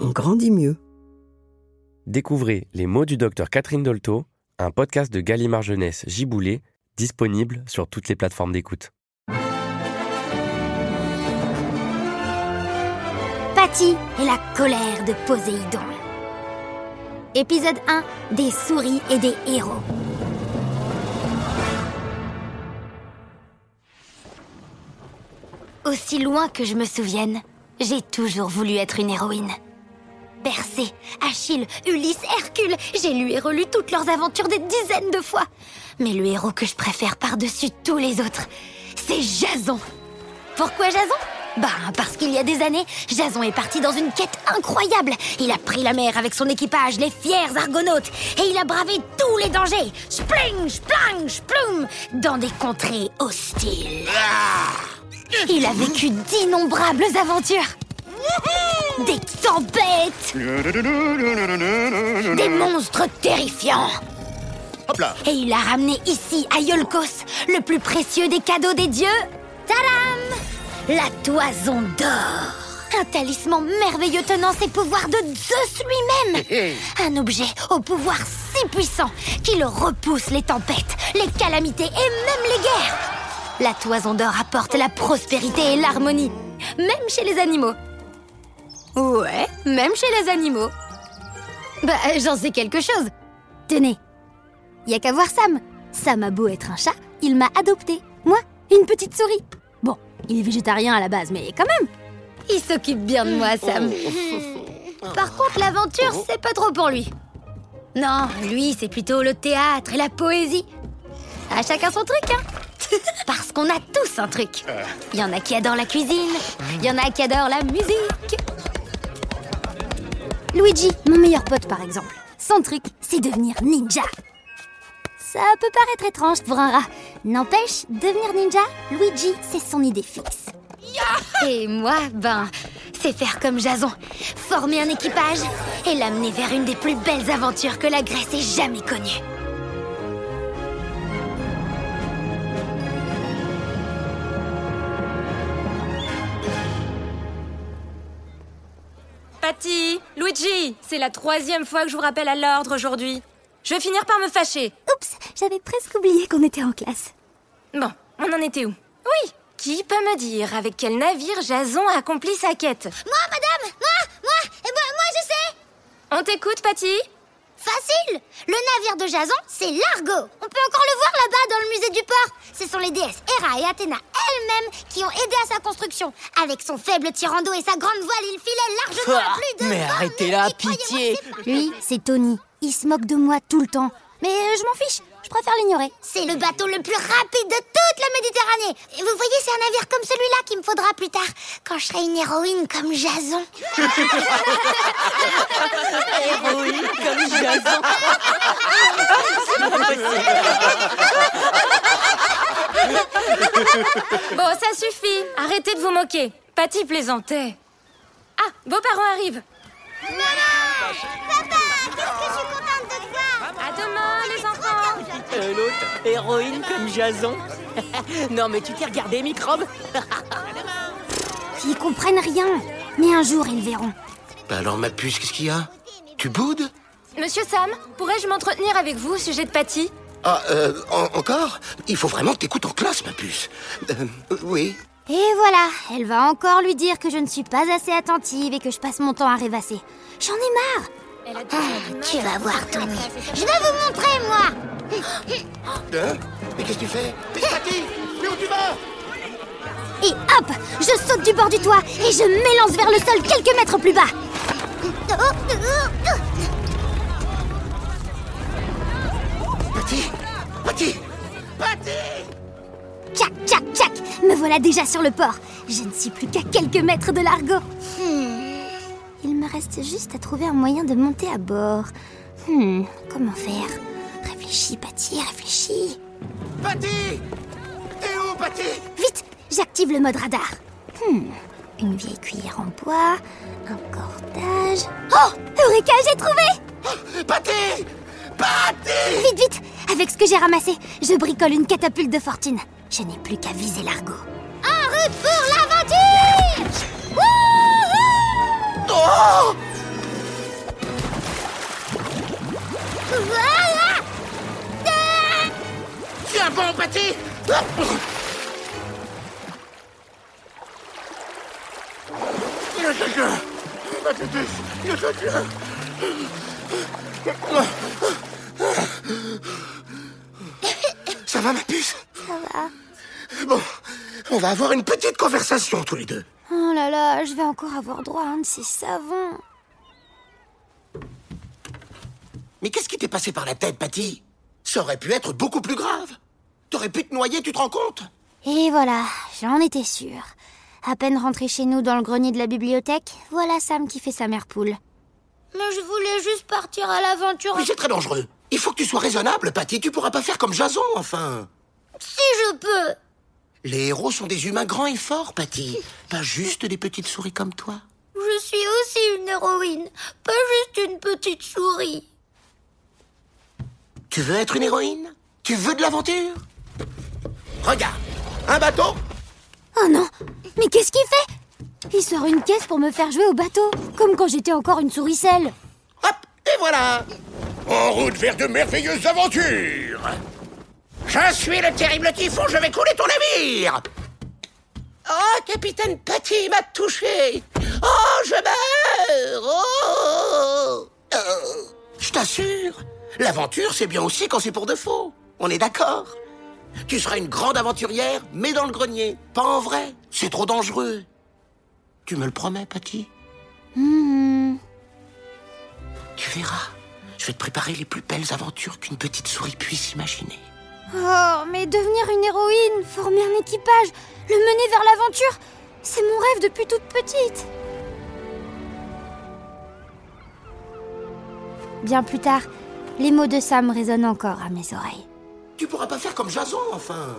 on grandit mieux. Découvrez Les mots du docteur Catherine Dolto, un podcast de Gallimard Jeunesse Giboulé, disponible sur toutes les plateformes d'écoute. Patty et la colère de Poséidon. Épisode 1 Des souris et des héros. Aussi loin que je me souvienne, j'ai toujours voulu être une héroïne. Persée, Achille, Ulysse, Hercule, j'ai lu et relu toutes leurs aventures des dizaines de fois. Mais le héros que je préfère par-dessus tous les autres, c'est Jason. Pourquoi Jason? Bah, parce qu'il y a des années, Jason est parti dans une quête incroyable. Il a pris la mer avec son équipage, les fiers argonautes, et il a bravé tous les dangers. Spling, splang, sploum, dans des contrées hostiles. Il a vécu d'innombrables aventures. Des tempêtes Des monstres terrifiants. Hop là. Et il a ramené ici, à Yolkos, le plus précieux des cadeaux des dieux. Tadam! La toison d'or. Un talisman merveilleux tenant ses pouvoirs de Zeus lui-même. Un objet au pouvoir si puissant qui le repousse les tempêtes, les calamités et même les guerres. La toison d'or apporte la prospérité et l'harmonie, même chez les animaux Ouais, même chez les animaux. Bah, j'en sais quelque chose. Tenez, y a qu'à voir Sam. Sam a beau être un chat, il m'a adopté. Moi, une petite souris. Bon, il est végétarien à la base, mais quand même. Il s'occupe bien de moi, Sam. Par contre, l'aventure, c'est pas trop pour lui. Non, lui, c'est plutôt le théâtre et la poésie. À chacun son truc, hein. Parce qu'on a tous un truc. Il y en a qui adorent la cuisine, il y en a qui adorent la musique. Luigi, mon meilleur pote par exemple. Son truc, c'est devenir ninja. Ça peut paraître étrange pour un rat. N'empêche, devenir ninja, Luigi, c'est son idée fixe. Et moi, ben, c'est faire comme Jason. Former un équipage et l'amener vers une des plus belles aventures que la Grèce ait jamais connues. Patty, Luigi, c'est la troisième fois que je vous rappelle à l'ordre aujourd'hui. Je vais finir par me fâcher. Oups, j'avais presque oublié qu'on était en classe. Bon, on en était où? Oui, qui peut me dire avec quel navire Jason a accompli sa quête? Moi, madame Moi Moi Et moi, moi, je sais On t'écoute, Patty Facile Le navire de Jason, c'est l'Argo. On peut encore le voir là-bas dans le musée du port. Ce sont les déesses Héra et Athéna elles-mêmes qui ont aidé à sa construction. Avec son faible tirant d'eau et sa grande voile, il filait largement à plus de mais 20 arrêtez là, pitié. Lui, c'est Tony. Il se moque de moi tout le temps. Mais euh, je m'en fiche, je préfère l'ignorer. C'est le bateau le plus rapide de toute la Méditerranée. Et vous voyez, c'est un navire comme celui-là qu'il me faudra plus tard, quand je serai une héroïne comme Jason. Héroïne comme Jason. Bon, ça suffit. Arrêtez de vous moquer. Patty plaisantait. Ah, vos parents arrivent. Papa, qu'est-ce que je suis contente de te voir À demain, les enfants. Euh, L'autre, héroïne comme Jason. non, mais tu t'es regardé, microbe Ils comprennent rien. Mais un jour, ils verront. Bah alors, ma puce, qu'est-ce qu'il y a? Tu boudes? Monsieur Sam, pourrais-je m'entretenir avec vous au sujet de Patty? Ah, euh, en- encore? Il faut vraiment que t'écoutes en classe, ma puce. Euh, oui. Et voilà, elle va encore lui dire que je ne suis pas assez attentive et que je passe mon temps à rêvasser. J'en ai marre. Elle a Ah, tu vas voir, Tony. Je vais vous montrer, moi. Hein? Mais qu'est-ce que tu fais? Patty Mais où tu vas? Et hop, je saute du bord du toit et je m'élance vers le sol quelques mètres plus bas. Patty Patty Patty Tchac, tchac, tchac Me voilà déjà sur le port. Je ne suis plus qu'à quelques mètres de l'argot. Hmm. Il me reste juste à trouver un moyen de monter à bord. Hmm, comment faire? Réfléchis, Patty, réfléchis. Patty T'es où, Patty? Vite, j'active le mode radar. Hmm, une vieille cuillère en bois, un cordage. Oh Eureka, j'ai trouvé Patty Patty Vite, vite Avec ce que j'ai ramassé, je bricole une catapulte de fortune. Je n'ai plus qu'à viser l'argot. En route pour l'aventure Wouhou Oh Voilà Tiens bon, Patty Ça va, ma puce Ça va. Bon, on va avoir une petite conversation tous les deux. Oh là là, je vais encore avoir droit à un de ces savons. Mais qu'est-ce qui t'est passé par la tête, Patty? Ça aurait pu être beaucoup plus grave. T'aurais pu te noyer, tu te rends compte? Et voilà, j'en étais sûre. À peine rentré chez nous dans le grenier de la bibliothèque, voilà Sam qui fait sa mère poule. Mais je voulais juste partir à l'aventure. Mais c'est très dangereux. Il faut que tu sois raisonnable, Patty. Tu pourras pas faire comme Jason, enfin. Si je peux. Les héros sont des humains grands et forts, Patty. Pas juste des petites souris comme toi. Je suis aussi une héroïne, pas juste une petite souris. Tu veux être une héroïne? Tu veux de l'aventure? Regarde, un bateau Oh non Mais qu'est-ce qu'il fait? Il sort une caisse pour me faire jouer au bateau, comme quand j'étais encore une souricelle. Hop, et voilà En route vers de merveilleuses aventures Je suis le terrible typhon, je vais couler ton navire Oh, capitaine Patty m'a touché Oh, je meurs Oh Euh, Je t'assure, l'aventure, c'est bien aussi quand c'est pour de faux. On est d'accord Tu seras une grande aventurière, mais dans le grenier, pas en vrai. C'est trop dangereux. Tu me le promets, Patty? Hmm. Tu verras. Je vais te préparer les plus belles aventures qu'une petite souris puisse imaginer. Oh, mais devenir une héroïne, former un équipage, le mener vers l'aventure, c'est mon rêve depuis toute petite. Bien plus tard, les mots de Sam résonnent encore à mes oreilles. Tu pourras pas faire comme Jason, enfin.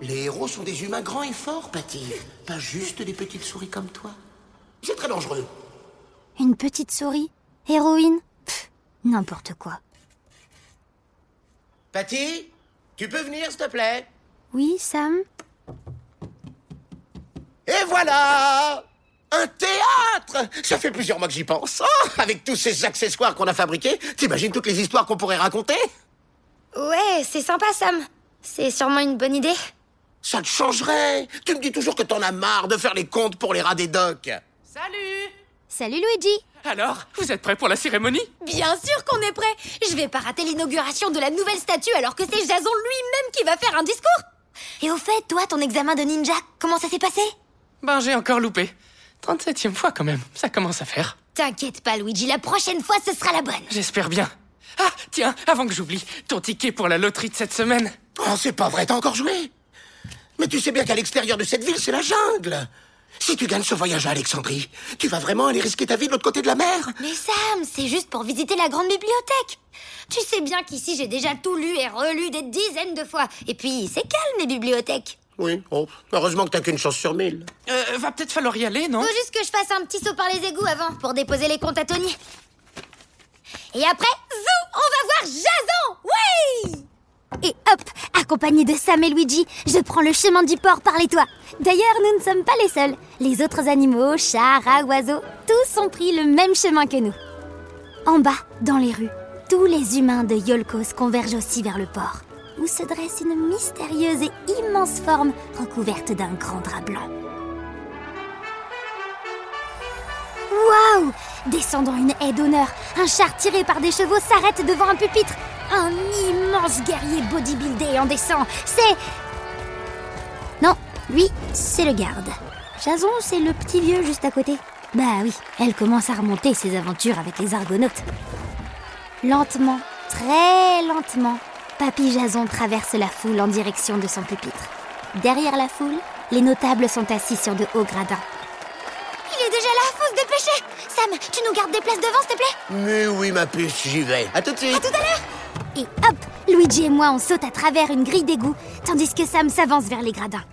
Les héros sont des humains grands et forts, Patty. Pas juste des petites souris comme toi. C'est très dangereux. Une petite souris Héroïne? N'importe quoi. Patty, tu peux venir, s'il te plaît? Oui, Sam Et voilà Un théâtre Ça fait plusieurs mois que j'y pense. Oh, avec tous ces accessoires qu'on a fabriqués, t'imagines toutes les histoires qu'on pourrait raconter? Ouais, c'est sympa, Sam. C'est sûrement une bonne idée. Ça te changerait Tu me dis toujours que t'en as marre de faire les comptes pour les rats des docks. Salut Salut Luigi Alors, vous êtes prêts pour la cérémonie? Bien sûr qu'on est prêt. Je vais pas rater l'inauguration de la nouvelle statue alors que c'est Jason lui-même qui va faire un discours. Et au fait, toi, ton examen de ninja, comment ça s'est passé? Ben, j'ai encore loupé. 37e fois quand même, ça commence à faire. T'inquiète pas, Luigi, la prochaine fois, ce sera la bonne. J'espère bien. Ah, tiens, avant que j'oublie, ton ticket pour la loterie de cette semaine. Oh, c'est pas vrai, t'as encore joué? Mais tu sais bien qu'à l'extérieur de cette ville, c'est la jungle. Si tu gagnes ce voyage à Alexandrie, tu vas vraiment aller risquer ta vie de l'autre côté de la mer Mais Sam, c'est juste pour visiter la grande bibliothèque. Tu sais bien qu'ici, j'ai déjà tout lu et relu des dizaines de fois. Et puis, c'est calme, les bibliothèques. Oui, oh, heureusement que t'as qu'une chance sur mille. Euh, va peut-être falloir y aller, non? Faut juste que je fasse un petit saut par les égouts avant pour déposer les comptes à Tony. Et après, zou, on va voir Jason Oui Et hop, accompagné de Sam et Luigi, je prends le chemin du port par les toits. D'ailleurs, nous ne sommes pas les seuls. Les autres animaux, chats, rats, oiseaux, tous ont pris le même chemin que nous. En bas, dans les rues, tous les humains de Yolkos convergent aussi vers le port, où se dresse une mystérieuse et immense forme recouverte d'un grand drap blanc. Waouh Descendant une haie d'honneur, un char tiré par des chevaux s'arrête devant un pupitre. Immense guerrier bodybuildé en descend. C'est... Non, lui, c'est le garde. Jason, c'est le petit vieux juste à côté. Bah oui, elle commence à remonter ses aventures avec les argonautes. Lentement, très lentement, Papy Jason traverse la foule en direction de son pupitre. Derrière la foule, les notables sont assis sur de hauts gradins. Il est déjà là, faut se dépêcher Sam, tu nous gardes des places devant, s'il te plaît? Mais oui, ma puce, j'y vais. À tout de suite. À tout à l'heure Et hop, Luigi et moi on saute à travers une grille d'égout, tandis que Sam s'avance vers les gradins.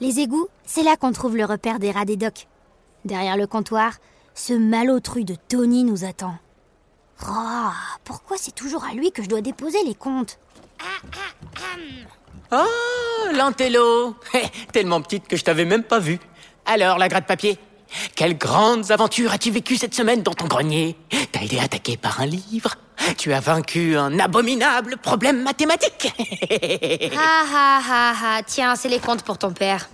Les égouts, c'est là qu'on trouve le repère des rats des docks. Derrière le comptoir, ce malotru de Tony nous attend. Oh, pourquoi c'est toujours à lui que je dois déposer les comptes? Oh, l'antello Tellement petite que je t'avais même pas vue. Alors, la gratte-papier Quelles grandes aventures as-tu vécues cette semaine dans ton grenier? T'as été attaqué par un livre Tu as vaincu un abominable problème mathématique Ah ah ah ah, tiens, c'est les comptes pour ton père.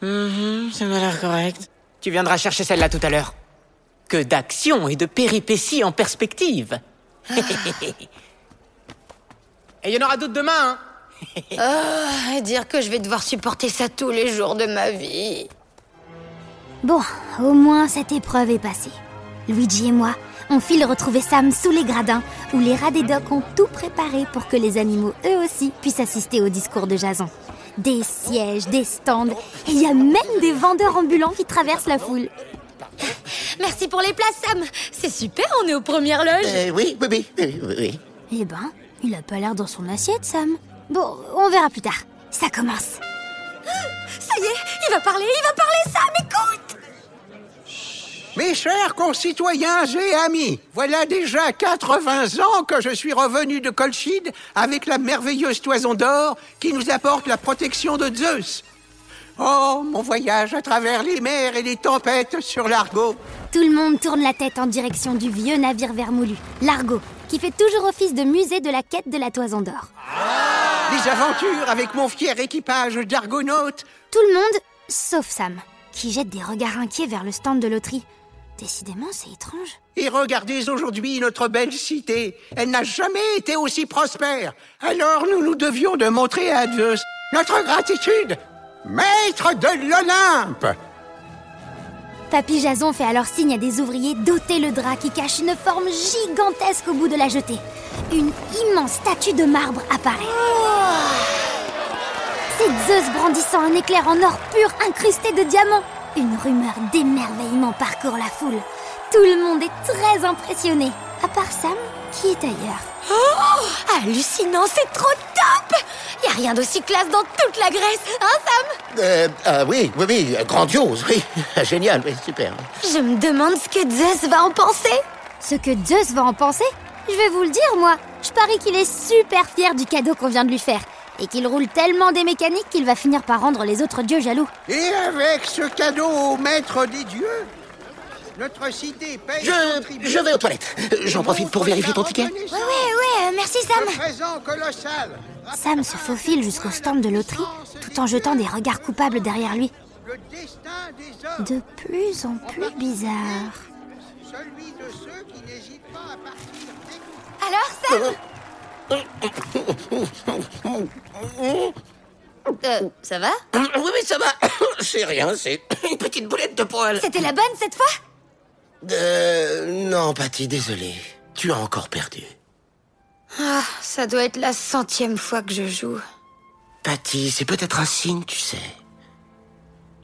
Mhm, Ça m'a l'air correct. Tu viendras chercher celle-là tout à l'heure. Que d'action et de péripéties en perspective Et il y en aura d'autres demain, hein Oh, et dire que je vais devoir supporter ça tous les jours de ma vie. Bon, au moins cette épreuve est passée. Luigi et moi, on file retrouver Sam sous les gradins, où les rats des docks ont tout préparé pour que les animaux, eux aussi, puissent assister au discours de Jason. Des sièges, des stands, et il y a même des vendeurs ambulants qui traversent la foule. Merci pour les places, Sam. C'est super, on est aux premières loges. Euh, oui, oui, oui, oui. Eh ben, il a pas l'air dans son assiette, Sam. Bon, on verra plus tard. Ça commence. Ça y est, il va parler, il va parler, Sam, écoute Mes chers concitoyens et amis, voilà déjà 80 ans que je suis revenu de Colchide avec la merveilleuse toison d'or qui nous apporte la protection de Zeus. Oh, mon voyage à travers les mers et les tempêtes sur l'Argo. Tout le monde tourne la tête en direction du vieux navire vermoulu, l'Argo, qui fait toujours office de musée de la quête de la toison d'or. Les aventures avec mon fier équipage d'argonautes. Tout le monde, sauf Sam, qui jette des regards inquiets vers le stand de loterie. Décidément, c'est étrange. Et regardez aujourd'hui notre belle cité. Elle n'a jamais été aussi prospère. Alors nous nous devions de montrer à Zeus notre gratitude. Maître de l'Olympe Papy Jason fait alors signe à des ouvriers d'ôter le drap qui cache une forme gigantesque au bout de la jetée. Une immense statue de marbre apparaît. C'est Zeus brandissant un éclair en or pur incrusté de diamants. Une rumeur d'émerveillement parcourt la foule. Tout le monde est très impressionné, à part Sam, qui est ailleurs. Oh Hallucinant, c'est trop top Y a rien d'aussi classe dans toute la Grèce, hein Sam? Euh, ah oui, oui, oui, grandiose, oui. Génial, oui, super. Je me demande ce que Zeus va en penser Ce que Zeus va en penser? Je vais vous le dire, moi. Je parie qu'il est super fier du cadeau qu'on vient de lui faire. Et qu'il roule tellement des mécaniques qu'il va finir par rendre les autres dieux jaloux. Et avec ce cadeau au maître des dieux, notre cité paye Je, vais aux toilettes. J'en profite pour vérifier ton ticket. Ouais, ouais, ouais, euh, merci Sam Un présent colossal. Sam se faufile jusqu'au stand de loterie tout en jetant des regards coupables derrière lui. Le destin des hommes, De plus en plus bizarre. celui de ceux qui n'hésitent pas à partir découvrir. Alors Sam? Euh, ça va Oui, oui, ça va. C'est rien, c'est une petite boulette de poil. C'était la bonne cette fois Euh, non, Patty, désolé. Tu as encore perdu. Ah, ça doit être la centième fois que je joue. Patty, c'est peut-être un signe, tu sais.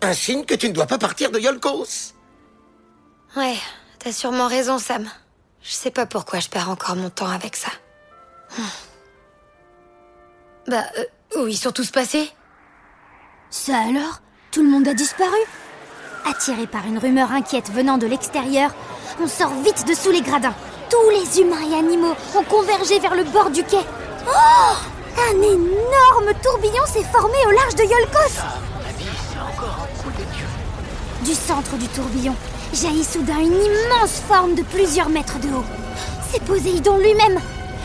Un signe que tu ne dois pas partir de Yolkos. Ouais, t'as sûrement raison Sam. Je sais pas pourquoi je perds encore mon temps avec ça. Hmm. Bah, euh, Où ils sont tous passés? Ça alors? Tout le monde a disparu? Attiré par une rumeur inquiète venant de l'extérieur, on sort vite de sous les gradins. Tous les humains et animaux ont convergé vers le bord du quai. Oh Un énorme tourbillon s'est formé au large de Yolkos Du centre du tourbillon jaillit soudain une immense forme de plusieurs mètres de haut. C'est Poséidon lui-même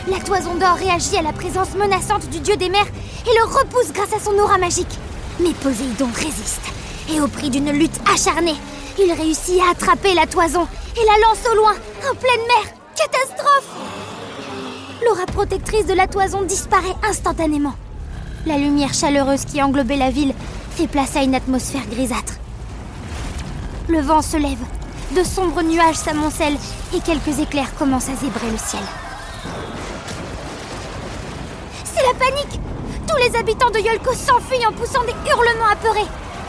La toison d'or réagit à la présence menaçante du dieu des mers et le repousse grâce à son aura magique. Mais Poséidon résiste, et au prix d'une lutte acharnée, il réussit à attraper la toison et la lance au loin, en pleine mer. Catastrophe L'aura protectrice de la toison disparaît instantanément. La lumière chaleureuse qui englobait la ville fait place à une atmosphère grisâtre. Le vent se lève, de sombres nuages s'amoncellent et quelques éclairs commencent à zébrer le ciel. C'est la panique Tous les habitants de Yolkos s'enfuient en poussant des hurlements apeurés.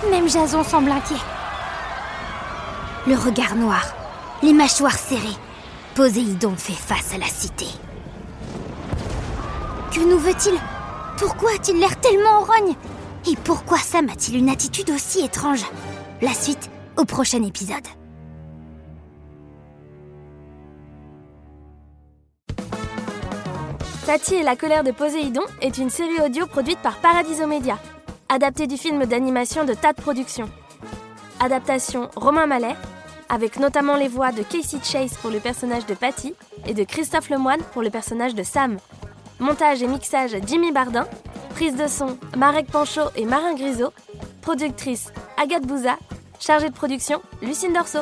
Même Jason semble inquiet. Le regard noir, les mâchoires serrées, Poséidon fait face à la cité. Que nous veut-il? Pourquoi a-t-il l'air tellement en rogne? Et pourquoi Sam a-t-il une attitude aussi étrange? La suite au prochain épisode. Tati et la colère de Poséidon est une série audio produite par Paradiso Media, adaptée du film d'animation de Tad Productions. Adaptation Romain Mallet, avec notamment les voix de Casey Chase pour le personnage de Patty et de Christophe Lemoine pour le personnage de Sam. Montage et mixage Jimmy Bardin, prise de son Marek Panchaud et Marin Grisot, productrice Agathe Bouza, chargée de production Lucine Dorso.